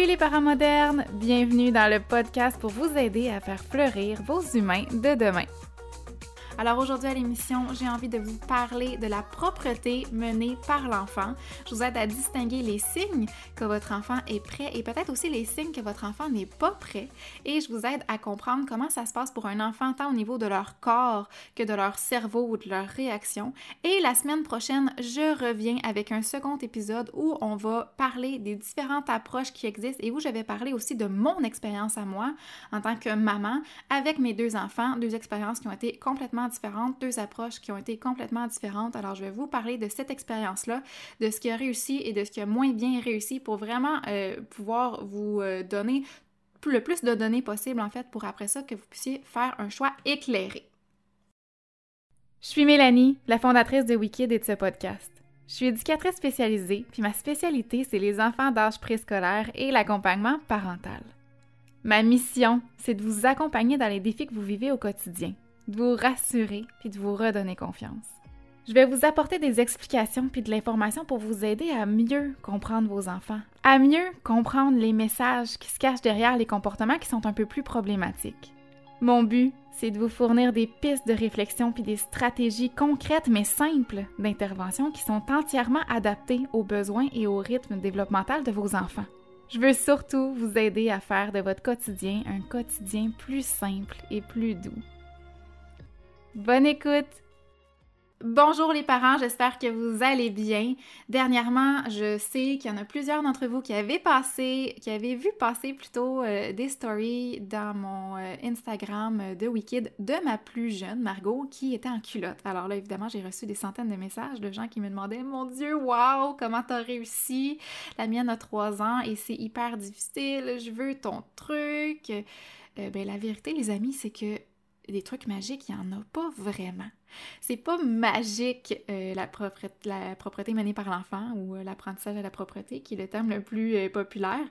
Salut les parents modernes! Bienvenue dans le podcast pour vous aider à faire fleurir vos humains de demain. Alors aujourd'hui à l'émission, j'ai envie de vous parler de la propreté menée par l'enfant. Je vous aide à distinguer les signes que votre enfant est prêt et peut-être aussi les signes que votre enfant n'est pas prêt. Et je vous aide à comprendre comment ça se passe pour un enfant tant au niveau de leur corps que de leur cerveau ou de leur réaction. Et la semaine prochaine, je reviens avec un second épisode où on va parler des différentes approches qui existent et où je vais parler aussi de mon expérience à moi en tant que maman avec mes deux enfants, deux expériences qui ont été complètement différentes, deux approches qui ont été complètement différentes. Alors, je vais vous parler de cette expérience-là, de ce qui a réussi et de ce qui a moins bien réussi pour vraiment euh, pouvoir vous euh, donner le plus de données possible, en fait, pour après ça que vous puissiez faire un choix éclairé. Je suis Mélanie, la fondatrice de Wikid et de ce podcast. Je suis éducatrice spécialisée, puis ma spécialité, c'est les enfants d'âge préscolaire et l'accompagnement parental. Ma mission, c'est de vous accompagner dans les défis que vous vivez au quotidien, de vous rassurer puis de vous redonner confiance. Je vais vous apporter des explications puis de l'information pour vous aider à mieux comprendre vos enfants, à mieux comprendre les messages qui se cachent derrière les comportements qui sont un peu plus problématiques. Mon but, c'est de vous fournir des pistes de réflexion puis des stratégies concrètes mais simples d'intervention qui sont entièrement adaptées aux besoins et au rythme développemental de vos enfants. Je veux surtout vous aider à faire de votre quotidien un quotidien plus simple et plus doux. Bonne écoute! Bonjour les parents, j'espère que vous allez bien. Dernièrement, je sais qu'il y en a plusieurs d'entre vous qui avaient passé, qui avaient vu passer plutôt euh, des stories dans mon euh, Instagram euh, de Wikid de ma plus jeune, Margot, qui était en culotte. Alors là, évidemment, j'ai reçu des centaines de messages de gens qui me demandaient Mon Dieu, wow, comment t'as réussi? La mienne a trois ans et c'est hyper difficile, je veux ton truc. ben, la vérité, les amis, c'est que des trucs magiques, il n'y en a pas vraiment. C'est pas magique euh, la, propreté, menée par l'enfant ou euh, l'apprentissage de la propreté, qui est le terme le plus euh, populaire.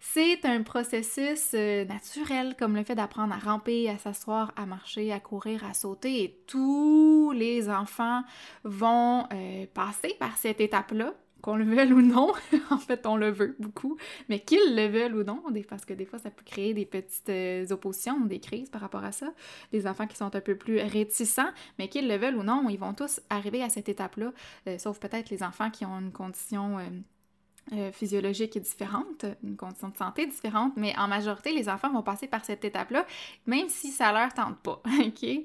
C'est un processus naturel, comme le fait d'apprendre à ramper, à s'asseoir, à marcher, à courir, à sauter. Et tous les enfants vont passer par cette étape-là qu'on le veuille ou non, en fait, on le veut beaucoup, mais qu'ils le veulent ou non, parce que des fois, ça peut créer des petites euh, oppositions, des crises par rapport à ça. Des enfants qui sont un peu plus réticents, mais qu'ils le veulent ou non, ils vont tous arriver à cette étape-là, euh, sauf peut-être les enfants qui ont une condition... Euh, physiologique différente, une condition de santé différente, mais en majorité, les enfants vont passer par cette étape-là, même si ça leur tente pas, OK?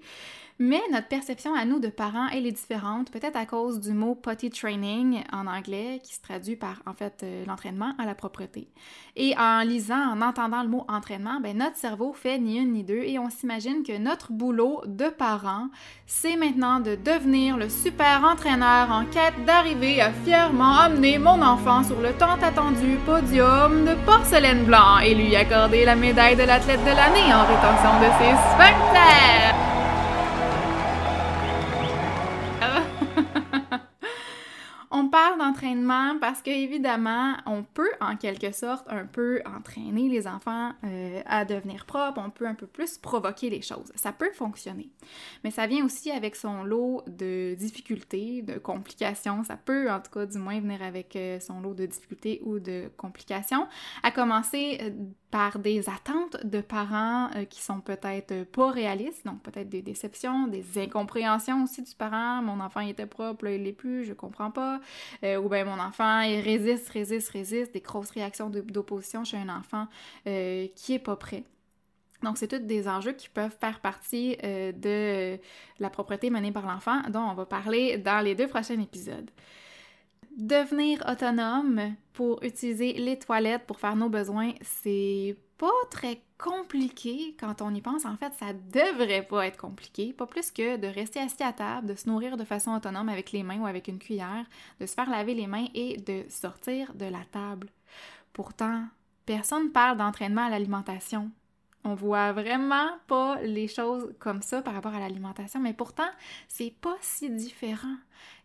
Mais notre perception à nous de parents, elle est différente, peut-être à cause du mot potty training en anglais, qui se traduit par en fait euh, l'entraînement à la propreté. Et en lisant, en entendant le mot entraînement, ben, notre cerveau fait ni une ni deux et on s'imagine que notre boulot de parent, c'est maintenant de devenir le super entraîneur en quête d'arriver à fièrement amener mon enfant sur le tant attendu podium de porcelaine blanc et lui accorder la médaille de l'athlète de l'année en rétention de ses sphincters. On parle d'entraînement parce qu'évidemment, on peut en quelque sorte un peu entraîner les enfants euh, à devenir propres, on peut un peu plus provoquer les choses. Ça peut fonctionner. Mais ça vient aussi avec son lot de difficultés, de complications. Ça peut en tout cas du moins venir avec euh, son lot de difficultés ou de complications. À commencer euh, par des attentes de parents qui sont peut-être pas réalistes, donc peut-être des déceptions, des incompréhensions aussi du parent. Mon enfant était propre, là, il l'est plus, je comprends pas. Euh, ou bien mon enfant, il résiste, résiste, résiste, des grosses réactions d'opposition chez un enfant euh, qui est pas prêt. Donc, c'est tous des enjeux qui peuvent faire partie euh, de la propreté menée par l'enfant, dont on va parler dans les deux prochains épisodes. Devenir autonome pour utiliser les toilettes pour faire nos besoins, c'est pas très compliqué quand on y pense. En fait, ça devrait pas être compliqué. Pas plus que de rester assis à table, de se nourrir de façon autonome avec les mains ou avec une cuillère, de se faire laver les mains et de sortir de la table. Pourtant, personne parle d'entraînement à l'alimentation. On voit vraiment pas les choses comme ça par rapport à l'alimentation, mais pourtant, c'est pas si différent.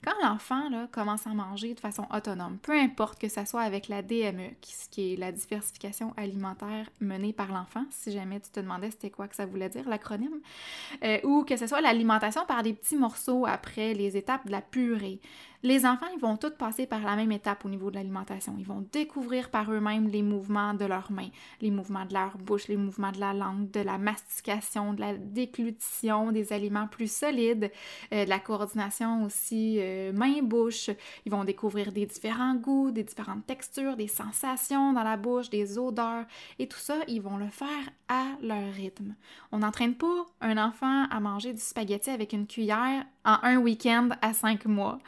Quand l'enfant commence à manger de façon autonome, peu importe que ça soit avec la DME, qui, est la diversification alimentaire menée par l'enfant, si jamais tu te demandais c'était quoi que ça voulait dire, l'acronyme, euh, ou que ce soit l'alimentation par des petits morceaux après les étapes de la purée, Les enfants, ils vont tous passer par la même étape au niveau de l'alimentation. Ils vont découvrir par eux-mêmes les mouvements de leurs mains, les mouvements de leur bouche, les mouvements de la langue, de la mastication, de la déglutition des aliments plus solides, euh, de la coordination aussi euh, main-bouche. Ils vont découvrir des différents goûts, des différentes textures, des sensations dans la bouche, des odeurs. Et tout ça, ils vont le faire à leur rythme. On n'entraîne pas un enfant à manger du spaghetti avec une cuillère en un week-end à cinq mois.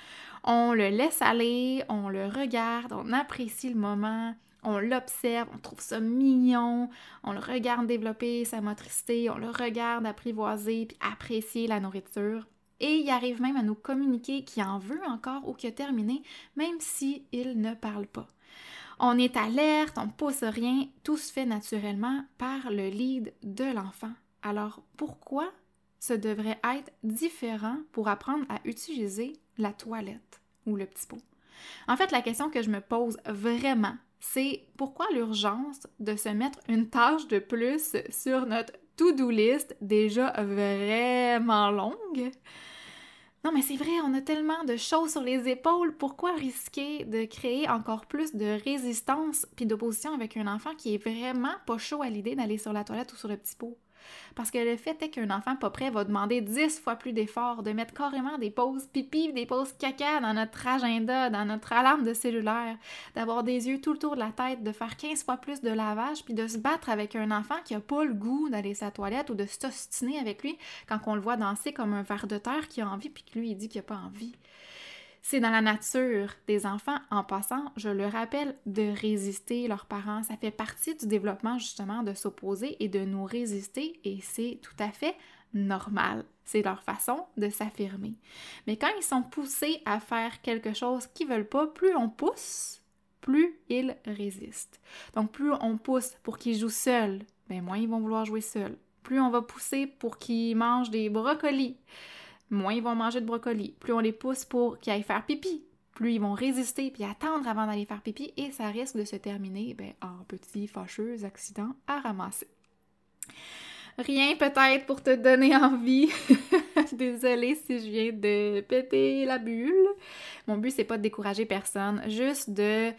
On le laisse aller, on le regarde, on apprécie le moment, on l'observe, on trouve ça mignon, on le regarde développer sa motricité, on le regarde apprivoiser puis apprécier la nourriture. Et il arrive même à nous communiquer qu'il en veut encore ou qu'il a terminé, même s'il il ne parle pas. On est alerte, on ne pousse rien, tout se fait naturellement par le lead de l'enfant. Alors pourquoi ce devrait être différent pour apprendre à utiliser la toilette ou le petit pot. En fait, la question que je me pose vraiment, c'est pourquoi l'urgence de se mettre une tâche de plus sur notre to-do list déjà vraiment longue? Non, mais c'est vrai, on a tellement de choses sur les épaules. Pourquoi risquer de créer encore plus de résistance puis d'opposition avec un enfant qui est vraiment pas chaud à l'idée d'aller sur la toilette ou sur le petit pot? Parce que le fait est qu'un enfant pas prêt va demander 10 fois plus d'efforts, de mettre carrément des pauses pipi, des pauses caca dans notre agenda, dans notre alarme de cellulaire, d'avoir des yeux tout le tour de la tête, de faire 15 fois plus de lavage, puis de se battre avec un enfant qui a pas le goût d'aller sa toilette ou de s'ostiner avec lui quand on le voit danser comme un ver de terre qui a envie puis que lui il dit qu'il a pas envie. C'est dans la nature des enfants, en passant, je le rappelle, de résister leurs parents. Ça fait partie du développement justement de s'opposer et de nous résister et c'est tout à fait normal. C'est leur façon de s'affirmer. Mais quand ils sont poussés à faire quelque chose qu'ils veulent pas, plus on pousse, plus ils résistent. Donc plus on pousse pour qu'ils jouent seuls, ben moins ils vont vouloir jouer seuls. Plus on va pousser pour qu'ils mangent des brocolis, moins ils vont manger de brocoli. Plus on les pousse pour qu'ils aillent faire pipi, plus ils vont résister puis attendre avant d'aller faire pipi et ça risque de se terminer ben, en petits fâcheux accidents à ramasser. Rien peut-être pour te donner envie. Désolée si je viens de péter la bulle. Mon but, c'est pas de décourager personne, juste de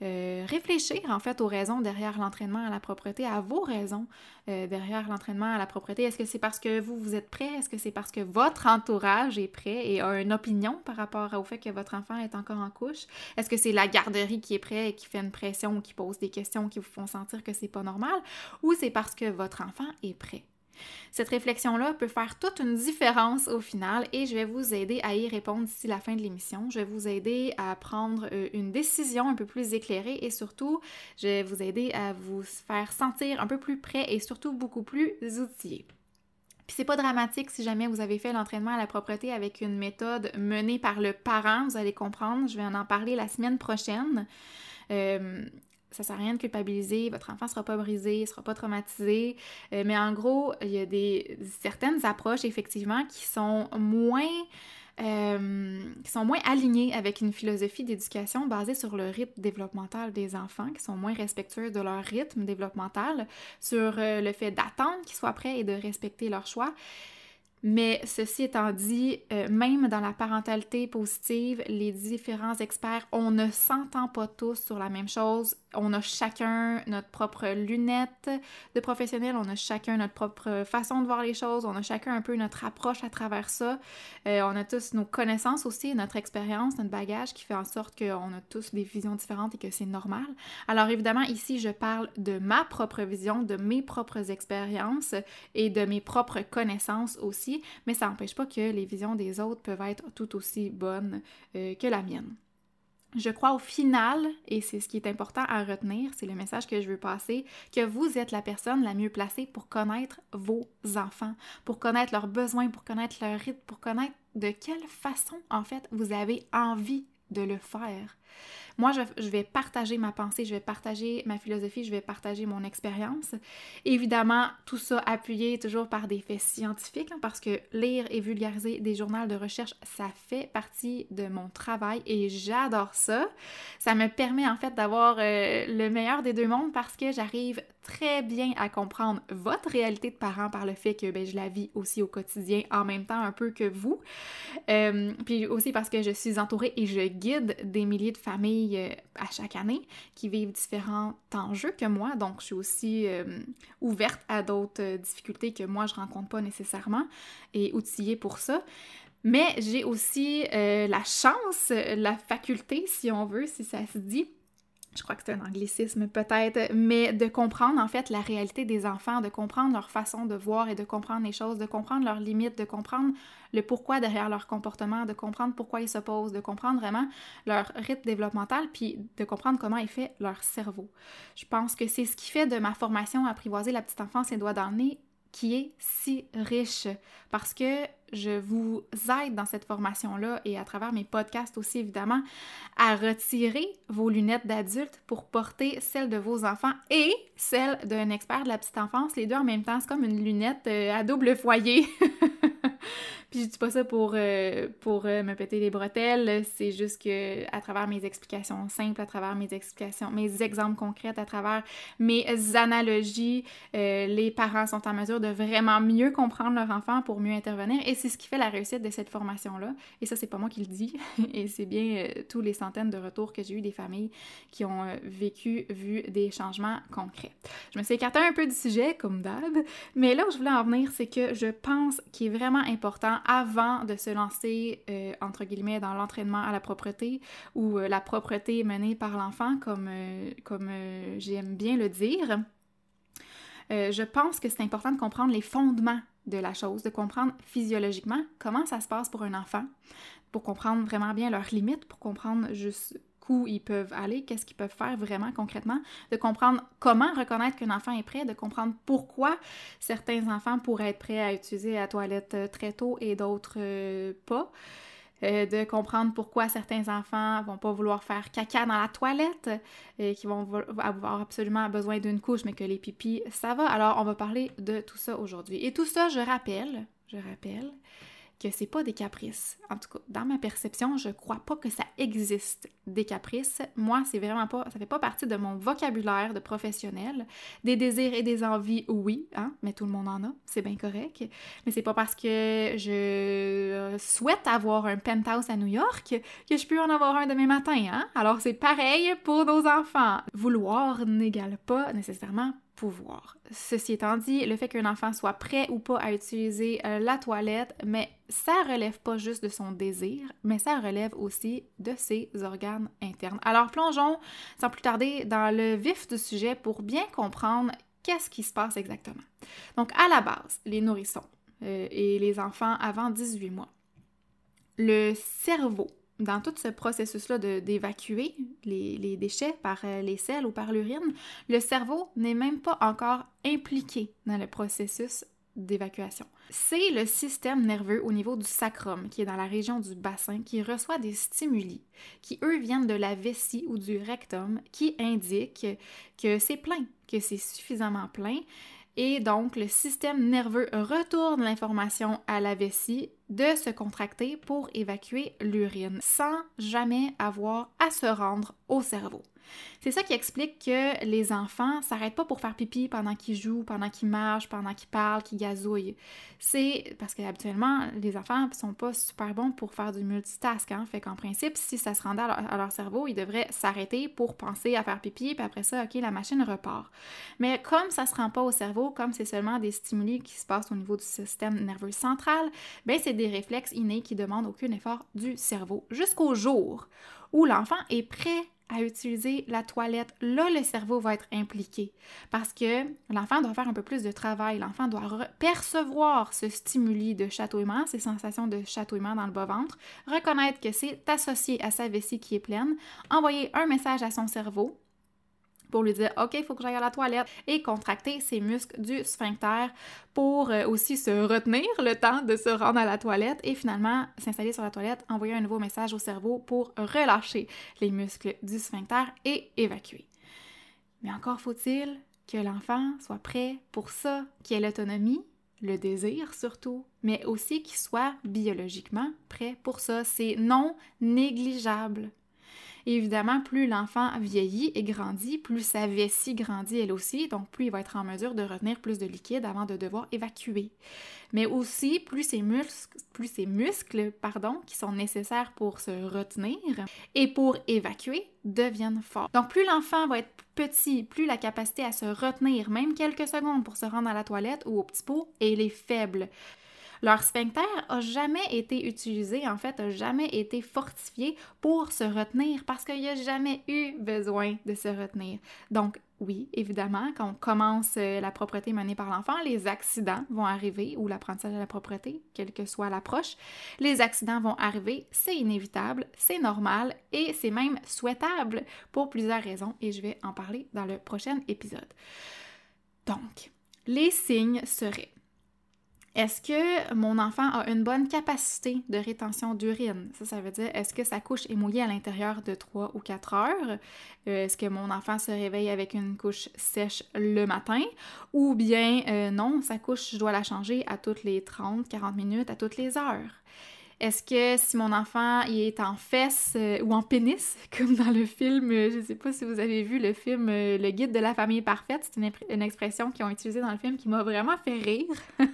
euh, réfléchir en fait aux raisons derrière l'entraînement à la propreté, à vos raisons euh, derrière l'entraînement à la propreté. Est-ce que c'est parce que vous, vous êtes prêt? Est-ce que c'est parce que votre entourage est prêt et a une opinion par rapport au fait que votre enfant est encore en couche? Est-ce que c'est la garderie qui est prêt et qui fait une pression ou qui pose des questions qui vous font sentir que c'est pas normal? Ou c'est parce que votre enfant est prêt? Cette réflexion-là peut faire toute une différence au final et je vais vous aider à y répondre d'ici la fin de l'émission. Je vais vous aider à prendre euh, une décision un peu plus éclairée et surtout, je vais vous aider à vous faire sentir un peu plus prêt et surtout beaucoup plus outillé. Puis c'est pas dramatique si jamais vous avez fait l'entraînement à la propreté avec une méthode menée par le parent, vous allez comprendre, je vais en parler la semaine prochaine. Euh, ça sert à rien de culpabiliser, votre enfant sera pas brisé, il sera pas traumatisé, euh, mais en gros, il y a des certaines approches effectivement qui sont moins euh, qui sont moins alignées avec une philosophie d'éducation basée sur le rythme développemental des enfants, qui sont moins respectueux de leur rythme développemental, sur euh, le fait d'attendre qu'ils soient prêts et de respecter leur choix. Mais ceci étant dit, euh, même dans la parentalité positive, les différents experts, on ne s'entend pas tous sur la même chose. On a chacun notre propre lunette de professionnel, on a chacun notre propre façon de voir les choses, on a chacun un peu notre approche à travers ça. Euh, on a tous nos connaissances aussi, notre expérience, notre bagage qui fait en sorte qu'on a tous des visions différentes et que c'est normal. Alors évidemment, ici, je parle de ma propre vision, de mes propres expériences et de mes propres connaissances aussi mais ça n'empêche pas que les visions des autres peuvent être tout aussi bonnes euh, que la mienne. Je crois au final, et c'est ce qui est important à retenir, c'est le message que je veux passer, que vous êtes la personne la mieux placée pour connaître vos enfants, pour connaître leurs besoins, pour connaître leur rythme, pour connaître de quelle façon, en fait, vous avez envie de le faire. Moi, je, vais partager ma pensée, je vais partager ma philosophie, je vais partager mon expérience. Évidemment, tout ça appuyé toujours par des faits scientifiques, hein, parce que lire et vulgariser des journaux de recherche, ça fait partie de mon travail et j'adore ça. Ça me permet en fait d'avoir euh, le meilleur des deux mondes parce que j'arrive très bien à comprendre votre réalité de parent par le fait que ben, je la vis aussi au quotidien en même temps un peu que vous. Euh, puis aussi parce que je suis entourée et je guide des milliers de familles euh, à chaque année qui vivent différents enjeux que moi. Donc, je suis aussi euh, ouverte à d'autres difficultés que moi, je rencontre pas nécessairement et outillée pour ça. Mais j'ai aussi la chance, la faculté, si on veut, si ça se dit, je crois que c'est un anglicisme peut-être, mais de comprendre en fait la réalité des enfants, de comprendre leur façon de voir et de comprendre les choses, de comprendre leurs limites, de comprendre le pourquoi derrière leur comportement, de comprendre pourquoi ils s'opposent, de comprendre vraiment leur rythme développemental, puis de comprendre comment est fait leur cerveau. Je pense que c'est ce qui fait de ma formation Apprivoiser la petite enfance les doigts dans qui est si riche parce que je vous aide dans cette formation-là et à travers mes podcasts aussi évidemment à retirer vos lunettes d'adulte pour porter celles de vos enfants et celles d'un expert de la petite enfance, les deux en même temps. C'est comme une lunette euh, à double foyer. Puis je dis pas ça pour, euh, pour euh, me péter les bretelles, c'est juste que à travers mes explications simples, à travers mes explications, mes exemples concrets, à travers mes analogies, euh, les parents sont en mesure de vraiment mieux comprendre leur enfant pour mieux intervenir. Et c'est ce qui fait la réussite de cette formation-là. Et ça, c'est pas moi qui le dis, et c'est bien tous les centaines de retours que j'ai eu des familles qui ont vécu, vu des changements concrets. Je me suis écartée un peu du sujet, comme d'hab, mais là où je voulais en venir, c'est que je pense qu'il est vraiment important avant de se lancer, euh, entre guillemets, dans l'entraînement à la propreté ou euh, la propreté menée par l'enfant, comme, euh, comme j'aime bien le dire. je pense que c'est important de comprendre les fondements de la chose, de comprendre physiologiquement comment ça se passe pour un enfant, pour comprendre vraiment bien leurs limites, pour comprendre juste ils peuvent aller, qu'est-ce qu'ils peuvent faire vraiment concrètement, de comprendre comment reconnaître qu'un enfant est prêt, de comprendre pourquoi certains enfants pourraient être prêts à utiliser la toilette euh, très tôt et d'autres euh, pas. Euh, de comprendre pourquoi certains enfants vont pas vouloir faire caca dans la toilette et qui vont avoir absolument besoin d'une couche mais que les pipis ça va. Alors on va parler de tout ça aujourd'hui. Et tout ça, je rappelle, je rappelle que c'est pas des caprices. En tout cas, dans ma perception, je crois pas que ça existe des caprices. Moi, c'est vraiment pas, ça fait pas partie de mon vocabulaire de professionnel. Des désirs et des envies, oui, hein, mais tout le monde en a, c'est bien correct. Mais c'est pas parce que je souhaite avoir un penthouse à New York que je peux en avoir un demain matin, hein. Alors c'est pareil pour nos enfants. Vouloir n'égale pas nécessairement pouvoir. Ceci étant dit, le fait qu'un enfant soit prêt ou pas à utiliser euh, la toilette, mais ça relève pas juste de son désir, mais ça relève aussi de ses organes internes. Alors plongeons sans plus tarder dans le vif du sujet pour bien comprendre qu'est-ce qui se passe exactement. Donc à la base, les nourrissons euh, et les enfants avant 18 mois. Le cerveau dans tout ce processus-là d'évacuer les, déchets par euh, les selles ou par l'urine, le cerveau n'est même pas encore impliqué dans le processus d'évacuation. C'est le système nerveux au niveau du sacrum, qui est dans la région du bassin, qui reçoit des stimuli, qui eux viennent de la vessie ou du rectum, qui indiquent que c'est plein, que c'est suffisamment plein, et donc le système nerveux retourne l'information à la vessie de se contracter pour évacuer l'urine sans jamais avoir à se rendre au cerveau. C'est ça qui explique que les enfants s'arrêtent pas pour faire pipi pendant qu'ils jouent, pendant qu'ils marchent, pendant qu'ils parlent, qu'ils gazouillent. C'est parce qu'habituellement, les enfants sont pas super bons pour faire du multitask. Hein? Fait qu'en principe, si ça se rendait à leur, cerveau, ils devraient s'arrêter pour penser à faire pipi, puis après ça, OK, la machine repart. Mais comme ça se rend pas au cerveau, comme c'est seulement des stimuli qui se passent au niveau du système nerveux central, ben c'est des réflexes innés qui demandent aucun effort du cerveau jusqu'au jour où l'enfant est prêt à utiliser la toilette, là, le cerveau va être impliqué parce que l'enfant doit faire un peu plus de travail. L'enfant doit percevoir ce stimuli de chatouillement, ces sensations de chatouillement dans le bas-ventre, reconnaître que c'est associé à sa vessie qui est pleine, envoyer un message à son cerveau pour lui dire OK, il faut que j'aille à la toilette et contracter ses muscles du sphincter pour euh, aussi se retenir le temps de se rendre à la toilette et finalement s'installer sur la toilette, envoyer un nouveau message au cerveau pour relâcher les muscles du sphincter et évacuer. Mais encore faut-il que l'enfant soit prêt pour ça, qu'il ait l'autonomie, le désir surtout, mais aussi qu'il soit biologiquement prêt pour ça. C'est non négligeable évidemment, plus l'enfant vieillit et grandit, plus sa vessie grandit elle aussi, donc plus il va être en mesure de retenir plus de liquide avant de devoir évacuer. Mais aussi, plus ses muscles, plus ses muscles pardon, qui sont nécessaires pour se retenir et pour évacuer deviennent forts. Donc plus l'enfant va être petit, plus la capacité à se retenir, même quelques secondes pour se rendre à la toilette ou au petit pot, elle est faible. Leur sphincter a jamais été utilisé, en fait, a jamais été fortifié pour se retenir parce qu'il n'y a jamais eu besoin de se retenir. Donc, oui, évidemment, quand on commence euh, la propreté menée par l'enfant, les accidents vont arriver ou l'apprentissage de la propreté, quelle que soit l'approche. Les accidents vont arriver, c'est inévitable, c'est normal et c'est même souhaitable pour plusieurs raisons et je vais en parler dans le prochain épisode. Donc, les signes seraient est-ce que mon enfant a une bonne capacité de rétention d'urine? Ça, ça veut dire, est-ce que sa couche est mouillée à l'intérieur de 3 ou 4 heures? Euh, est-ce que mon enfant se réveille avec une couche sèche le matin? Ou bien, euh, non, sa couche, je dois la changer à toutes les 30, 40 minutes, à toutes les heures. Est-ce que si mon enfant il est en fesses euh, ou en pénis, comme dans le film, euh, je ne sais pas si vous avez vu le film euh, Le guide de la famille parfaite, c'est une, expression qu'ils ont utilisée dans le film qui m'a vraiment fait rire.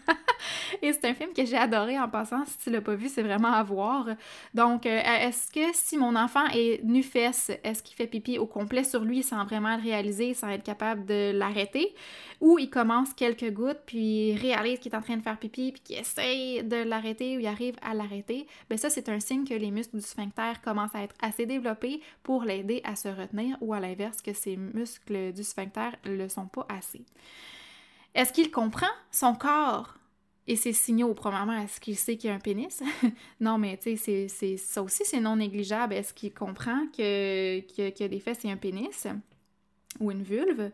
Et c'est un film que j'ai adoré en passant. Si tu l'as pas vu, c'est vraiment à voir. Donc, est-ce que si mon enfant est nu-fesse, est-ce qu'il fait pipi au complet sur lui sans vraiment le réaliser, sans être capable de l'arrêter? Ou il commence quelques gouttes, puis réalise qu'il est en train de faire pipi, puis qu'il essaye de l'arrêter ou il arrive à l'arrêter? ben ça, c'est un signe que les muscles du sphincter commencent à être assez développés pour l'aider à se retenir ou à l'inverse, que ces muscles du sphincter ne le sont pas assez. Est-ce qu'il comprend son corps? Et ses signaux? Premièrement, est-ce qu'il sait qu'il y a un pénis? non, mais tu sais, ça aussi, c'est non négligeable. Est-ce qu'il comprend y a des fesses et un pénis ou une vulve?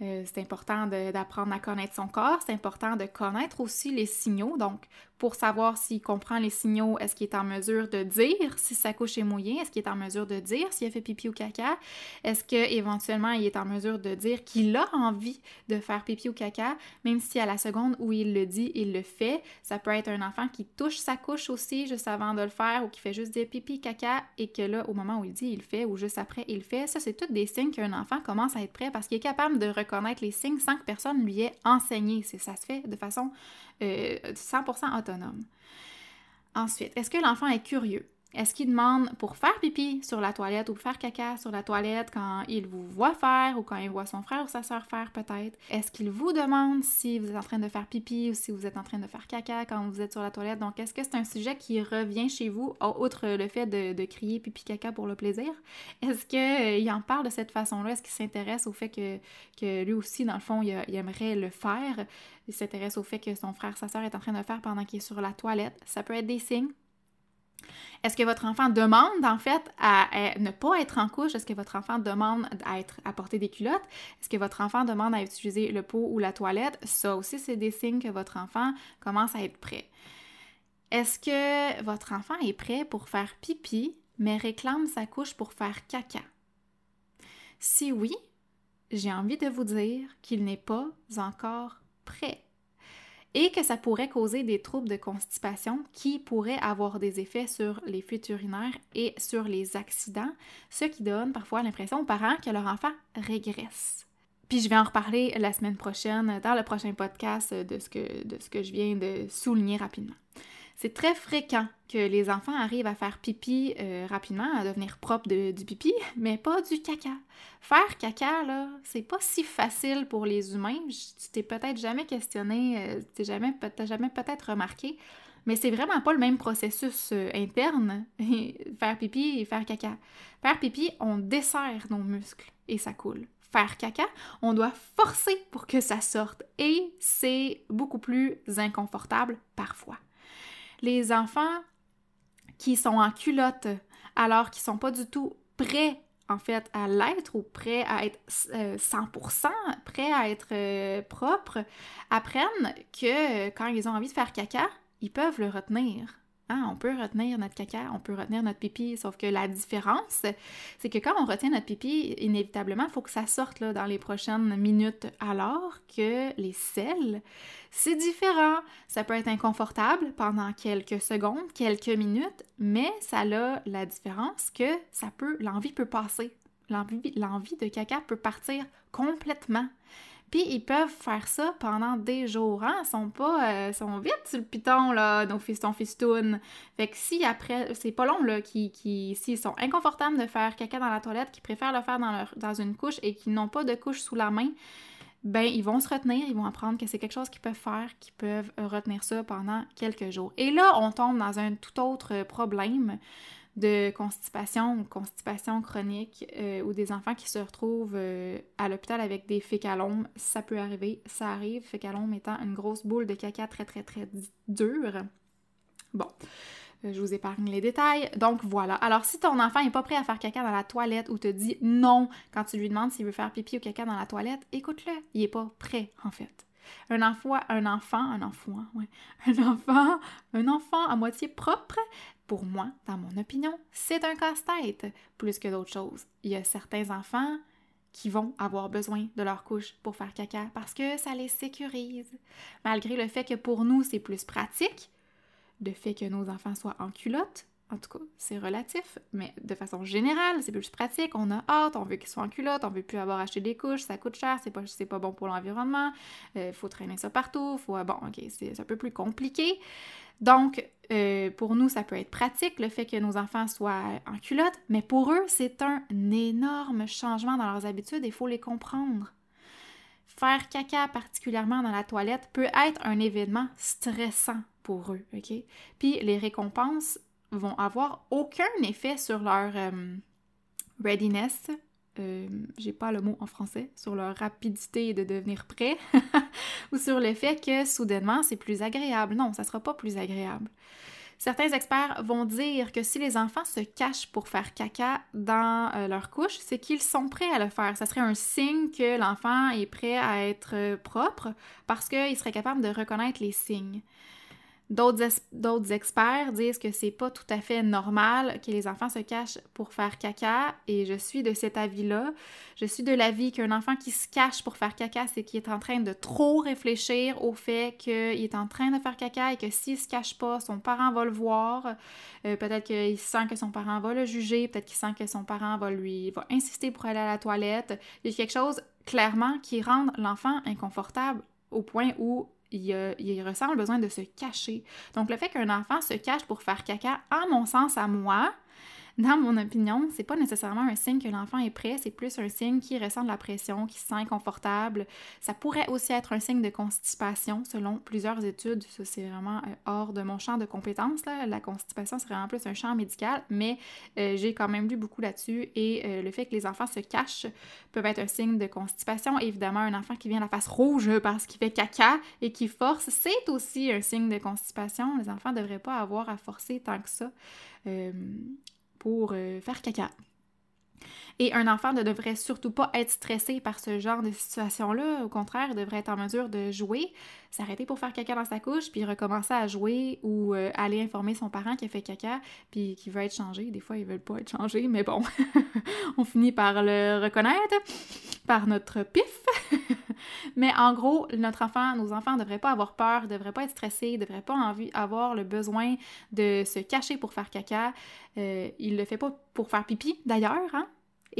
Euh, c'est important d'apprendre à connaître son corps. C'est important de connaître aussi les signaux. Donc, pour savoir s'il comprend les signaux, est-ce qu'il est en mesure de dire si sa couche est mouillée? Est-ce qu'il est en mesure de dire s'il a fait pipi ou caca? Est-ce qu'éventuellement il est en mesure de dire qu'il a envie de faire pipi ou caca, même si à la seconde où il le dit, il le fait? Ça peut être un enfant qui touche sa couche aussi juste avant de le faire ou qui fait juste dire pipi, caca et que là, au moment où il dit, il fait ou juste après, il fait. Ça, c'est tous des signes qu'un enfant commence à être prêt parce qu'il est capable de reconnaître les signes sans que personne lui ait enseigné. Ça se fait de façon 100% euh, autonome. Ensuite, est-ce que l'enfant est curieux? Est-ce qu'il demande pour faire pipi sur la toilette ou faire caca sur la toilette quand il vous voit faire ou quand il voit son frère ou sa soeur faire peut-être? Est-ce qu'il vous demande si vous êtes en train de faire pipi ou si vous êtes en train de faire caca quand vous êtes sur la toilette? Donc, est-ce que c'est un sujet qui revient chez vous, outre le fait de, crier pipi caca pour le plaisir? Est-ce qu'il euh, en parle de cette façon-là? Est-ce qu'il s'intéresse au fait que, lui aussi, dans le fond, il, aimerait le faire? Il s'intéresse au fait que son frère, sa soeur est en train de faire pendant qu'il est sur la toilette? Ça peut être des signes. Est-ce que votre enfant demande en fait à, ne pas être en couche? Est-ce que votre enfant demande à, être, à porter des culottes? Est-ce que votre enfant demande à utiliser le pot ou la toilette? Ça aussi, c'est des signes que votre enfant commence à être prêt. Est-ce que votre enfant est prêt pour faire pipi, mais réclame sa couche pour faire caca? Si oui, j'ai envie de vous dire qu'il n'est pas encore prêt et que ça pourrait causer des troubles de constipation qui pourraient avoir des effets sur les fuites urinaires et sur les accidents, ce qui donne parfois l'impression aux parents que leur enfant régresse. Puis je vais en reparler la semaine prochaine dans le prochain podcast de ce que, de ce que je viens de souligner rapidement. C'est très fréquent que les enfants arrivent à faire pipi euh, rapidement, à devenir propres de, du pipi, mais pas du caca. Faire caca, là, c'est pas si facile pour les humains. Tu t'es peut-être jamais questionné, euh, tu jamais, jamais peut-être remarqué, mais c'est vraiment pas le même processus euh, interne, faire pipi et faire caca. Faire pipi, on dessert nos muscles et ça coule faire caca, on doit forcer pour que ça sorte et c'est beaucoup plus inconfortable parfois les enfants qui sont en culotte alors qu'ils sont pas du tout prêts en fait à l'être ou prêts à être 100% euh, prêts à être euh, propres apprennent que quand ils ont envie de faire caca, ils peuvent le retenir. Hein, on peut retenir notre caca, on peut retenir notre pipi, sauf que la différence, c'est que quand on retient notre pipi, inévitablement, il faut que ça sorte dans les prochaines minutes, alors que les selles, c'est différent. Ça peut être inconfortable pendant quelques secondes, quelques minutes, mais ça a la différence que ça peut, l'envie peut passer. L'envie de caca peut partir complètement. Puis ils peuvent faire ça pendant des jours, hein? Ils sont pas... Euh, vite sur le piton, là, nos fistons fistounes. Fait que si après... C'est pas long, là, qui... qui S'ils sont inconfortables de faire caca dans la toilette, qui préfèrent le faire dans, leur, dans une couche et qui n'ont pas de couche sous la main, ben ils vont se retenir, ils vont apprendre que c'est quelque chose qu'ils peuvent faire, qu'ils peuvent retenir ça pendant quelques jours. Et là, on tombe dans un tout autre problème de constipation ou constipation chronique euh, ou des enfants qui se retrouvent euh, à l'hôpital avec des fécalomes. Ça peut arriver, ça arrive, fécalome étant une grosse boule de caca très très très dure. Bon, euh, je vous épargne les détails. Donc voilà. Alors si ton enfant n'est pas prêt à faire caca dans la toilette ou te dit non quand tu lui demandes s'il veut faire pipi ou caca dans la toilette, écoute-le. Il n'est pas prêt en fait. Un enfant, un enfant, un enfant, un enfant, un enfant à moitié propre pour moi, dans mon opinion, c'est un casse-tête plus que d'autres choses. Il y a certains enfants qui vont avoir besoin de leur couche pour faire caca parce que ça les sécurise. Malgré le fait que pour nous, c'est plus pratique, le fait que nos enfants soient en culotte, en tout cas, c'est relatif, mais de façon générale, c'est plus pratique. On a hâte, on veut qu'ils soient en culotte, on veut plus avoir acheté des couches, ça coûte cher, c'est pas, pas bon pour l'environnement, il euh, faut traîner ça partout, faut, bon, ok, c'est un peu plus compliqué. Donc, euh, pour nous, ça peut être pratique, le fait que nos enfants soient en culotte, mais pour eux, c'est un énorme changement dans leurs habitudes et il faut les comprendre. Faire caca, particulièrement dans la toilette, peut être un événement stressant pour eux, OK? Puis les récompenses vont avoir aucun effet sur leur euh, readiness, euh, j'ai pas le mot en français, sur leur rapidité de devenir prêt, ou sur le fait que soudainement c'est plus agréable. Non, ça sera pas plus agréable. Certains experts vont dire que si les enfants se cachent pour faire caca dans euh, leur couche, c'est qu'ils sont prêts à le faire. Ça serait un signe que l'enfant est prêt à être propre parce qu'il serait capable de reconnaître les signes. D'autres experts disent que c'est pas tout à fait normal que les enfants se cachent pour faire caca et je suis de cet avis-là. Je suis de l'avis qu'un enfant qui se cache pour faire caca, c'est qu'il est en train de trop réfléchir au fait qu'il est en train de faire caca et que s'il se cache pas, son parent va le voir. Euh, peut-être qu'il sent que son parent va le juger, peut-être qu'il sent que son parent va lui va insister pour aller à la toilette. Il y a quelque chose clairement qui rend l'enfant inconfortable au point où il, ressent le besoin de se cacher. Donc, le fait qu'un enfant se cache pour faire caca, à mon sens, à moi, dans mon opinion, c'est pas nécessairement un signe que l'enfant est prêt, c'est plus un signe qui ressent de la pression, qui se sent inconfortable. Ça pourrait aussi être un signe de constipation selon plusieurs études. Ça, c'est vraiment euh, hors de mon champ de compétences. Là. La constipation, c'est vraiment plus un champ médical, mais euh, j'ai quand même lu beaucoup là-dessus et euh, le fait que les enfants se cachent peut être un signe de constipation. Évidemment, un enfant qui vient la face rouge parce qu'il fait caca et qui force, c'est aussi un signe de constipation. Les enfants ne devraient pas avoir à forcer tant que ça pour euh, faire caca. Et un enfant ne devrait surtout pas être stressé par ce genre de situation-là. Au contraire, il devrait être en mesure de jouer, s'arrêter pour faire caca dans sa couche, puis recommencer à jouer ou euh, aller informer son parent qui a fait caca, puis qui veut être changé. Des fois, ils veulent pas être changés, mais bon, on finit par le reconnaître par notre pif. mais en gros, notre enfant, nos enfants ne devraient pas avoir peur, ne devraient pas être stressés, ne devraient pas avoir le besoin de se cacher pour faire caca. Euh, il le fait pas pour faire pipi, d'ailleurs, hein?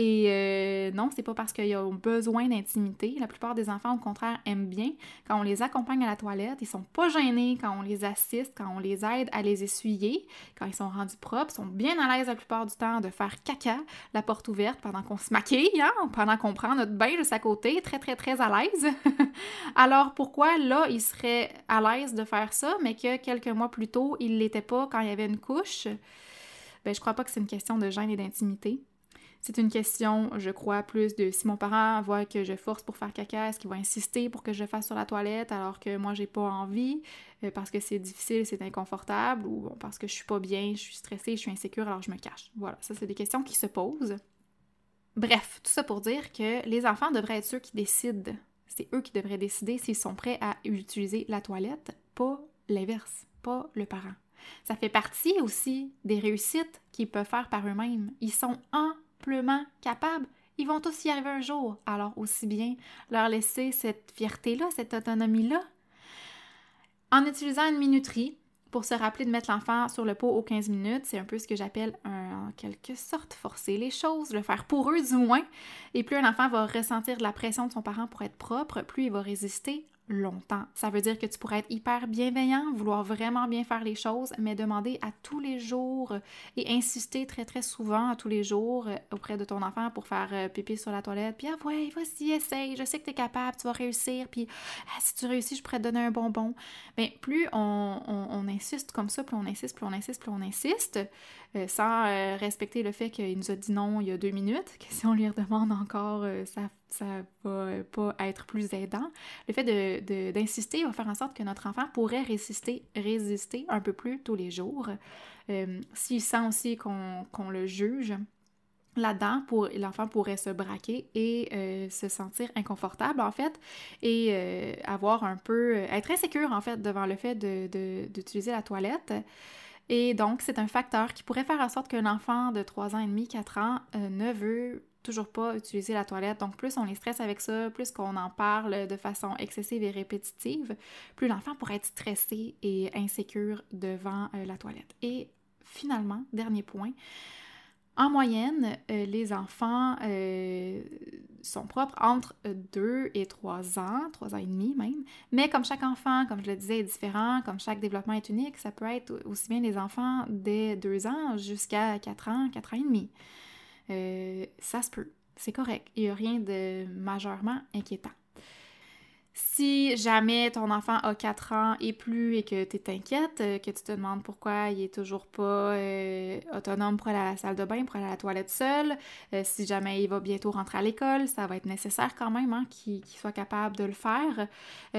Et euh, non, c'est pas parce qu'ils ont besoin d'intimité. La plupart des enfants, au contraire, aiment bien. Quand on les accompagne à la toilette, ils sont pas gênés quand on les assiste, quand on les aide à les essuyer, quand ils sont rendus propres, sont bien à l'aise la plupart du temps de faire caca, la porte ouverte pendant qu'on se maquille, hein, pendant qu'on prend notre bain de sa côté, très très très à l'aise. Alors pourquoi là, ils seraient à l'aise de faire ça, mais que quelques mois plus tôt, ils l'étaient pas quand il y avait une couche? Ben, je crois pas que c'est une question de gêne et d'intimité. C'est une question, je crois, plus de si mon parent voit que je force pour faire caca, est-ce qu'il va insister pour que je fasse sur la toilette alors que moi j'ai pas envie euh, parce que c'est difficile, c'est inconfortable ou parce que je suis pas bien, je suis stressée, je suis insécure alors je me cache. Voilà, ça c'est des questions qui se posent. Bref, tout ça pour dire que les enfants devraient être ceux qui décident. C'est eux qui devraient décider s'ils sont prêts à utiliser la toilette, pas l'inverse, pas le parent. Ça fait partie aussi des réussites qu'ils peuvent faire par eux-mêmes. Ils sont capables. Ils vont tous y arriver un jour. Alors aussi bien leur laisser cette fierté-là, cette autonomie-là. En utilisant une minuterie, pour se rappeler de mettre l'enfant sur le pot aux 15 minutes. C'est un peu ce que j'appelle en quelque sorte forcer les choses, le faire pour eux du moins. Et plus un enfant va ressentir la pression de son parent pour être propre, plus il va résister longtemps. Ça veut dire que tu pourrais être hyper bienveillant, vouloir vraiment bien faire les choses, mais demander à tous les jours et insister très très souvent à tous les jours euh, auprès de ton enfant pour faire euh, pipi sur la toilette. Puis ah ouais, vas-y, essaye, je sais que tu es capable, tu vas réussir. Puis ah, si tu réussis, je pourrais te donner un bonbon. Bien, plus on, insiste comme ça, plus on insiste, plus on insiste, plus on insiste, euh, sans respecter le fait qu'il nous a dit non il y a deux minutes, que si on lui redemande encore, ça ça va pas être plus aidant. Le fait d'insister va faire en sorte que notre enfant pourrait résister, résister un peu plus tous les jours. Euh, s'il sent aussi qu'on le juge, là-dedans, pour, l'enfant pourrait se braquer et euh, se sentir inconfortable, en fait, et euh, avoir un peu... être insécure, en fait, devant le fait d'utiliser la toilette. Et donc, c'est un facteur qui pourrait faire en sorte qu'un enfant de 3 ans et demi, 4 ans, ne veut toujours pas utiliser la toilette. Donc, plus on est stressé avec ça, plus qu'on en parle de façon excessive et répétitive, plus l'enfant pourrait être stressé et insécure devant euh, la toilette. Et finalement, dernier point, en moyenne, euh, les enfants euh, sont propres entre 2 et 3 ans, 3 ans et demi même. Mais comme chaque enfant, comme je le disais, est différent, comme chaque développement est unique, ça peut être aussi bien les enfants dès 2 ans jusqu'à 4 ans, 4 ans et demi. Euh, ça se peut, c'est correct. Il n'y a rien de majeurement inquiétant. Si jamais ton enfant a 4 ans et plus et que tu t'inquiète, euh, que tu te demandes pourquoi il est toujours pas euh, autonome pour aller à la salle de bain, pour à la toilette seul, euh, si jamais il va bientôt rentrer à l'école, ça va être nécessaire quand même hein, qu'il soit capable de le faire.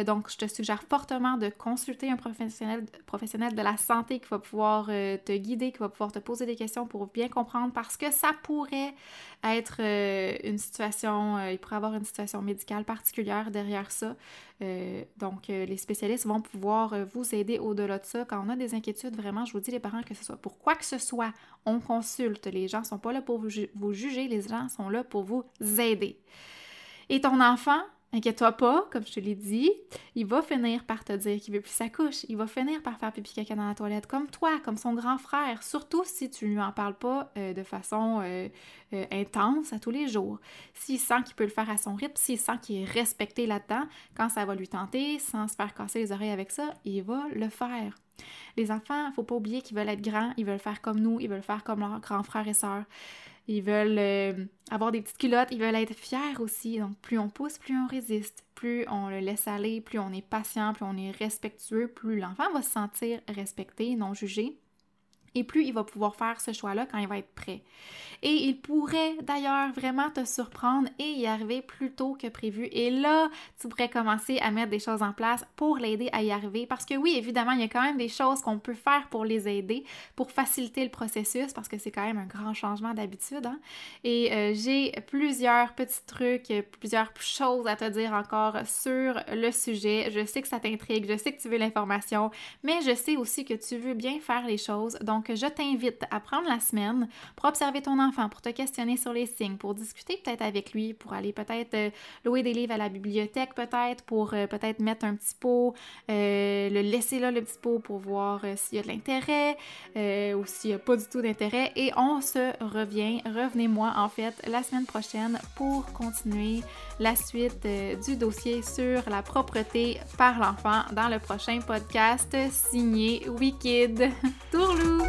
donc, je te suggère fortement de consulter un professionnel de la santé qui va pouvoir te guider, qui va pouvoir te poser des questions pour bien comprendre parce que ça pourrait être une situation, il pourrait avoir une situation médicale particulière derrière ça. Euh, donc, euh, les spécialistes vont pouvoir euh, vous aider au-delà de ça. Quand on a des inquiétudes, vraiment, je vous dis les parents que ce soit pour quoi que ce soit, on consulte. Les gens ne sont pas là pour vous juger, les gens sont là pour vous aider. Et ton enfant, Inquiète-toi pas, comme je te l'ai dit, il va finir par te dire qu'il veut plus sa couche. Il va finir par faire pipi caca dans la toilette, comme toi, comme son grand frère. Surtout si tu ne lui en parles pas euh, de façon euh, euh, intense à tous les jours. S'il sent qu'il peut le faire à son rythme, s'il sent qu'il est respecté là-dedans, quand ça va lui tenter, sans se faire casser les oreilles avec ça, il va le faire. Les enfants, faut pas oublier qu'ils veulent être grands, ils veulent faire comme nous, ils veulent faire comme leurs grands frères et sœurs. Ils veulent euh, avoir des petites culottes, ils veulent être fiers aussi. Donc, plus on pousse, plus on résiste. Plus on le laisse aller, plus on est patient, plus on est respectueux, plus l'enfant va se sentir respecté, non jugé et plus il va pouvoir faire ce choix-là quand il va être prêt. Et il pourrait d'ailleurs vraiment te surprendre et y arriver plus tôt que prévu. Et là, tu pourrais commencer à mettre des choses en place pour l'aider à y arriver. Parce que oui, évidemment, il y a quand même des choses qu'on peut faire pour les aider, pour faciliter le processus, parce que c'est quand même un grand changement d'habitude. Hein. Et euh, j'ai plusieurs petits trucs, plusieurs choses à te dire encore sur le sujet. Je sais que ça t'intrigue, je sais que tu veux l'information, mais je sais aussi que tu veux bien faire les choses. Donc, je t'invite à prendre la semaine pour observer ton enfant, pour te questionner sur les signes, pour discuter peut-être avec lui, pour aller peut-être euh, louer des livres à la bibliothèque, peut-être, pour euh, peut-être mettre un petit pot, euh, le laisser là, le petit pot, pour voir s'il y a de l'intérêt ou s'il n'y a pas du tout d'intérêt. Et on se revient, revenez-moi en fait la semaine prochaine pour continuer la suite du dossier sur la propreté par l'enfant dans le prochain podcast signé Wikid. Tourlou!